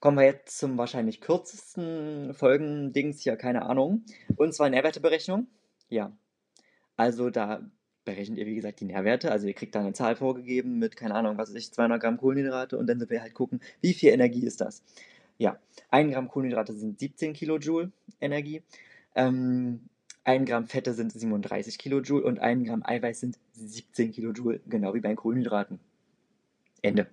Kommen wir jetzt zum wahrscheinlich kürzesten Folgendings hier, keine Ahnung. Und zwar Nährwerteberechnung. Ja. Also da berechnet ihr, wie gesagt, die Nährwerte. Also ihr kriegt da eine Zahl vorgegeben mit, keine Ahnung, was weiß ich, 200 Gramm Kohlenhydrate und dann sind wir halt gucken, wie viel Energie ist das. Ja, 1 Gramm Kohlenhydrate sind 17 Kilojoule Energie. Ähm, 1 Gramm Fette sind 37 Kilojoule und 1 Gramm Eiweiß sind 17 Kilojoule, genau wie bei den Kohlenhydraten. Ende.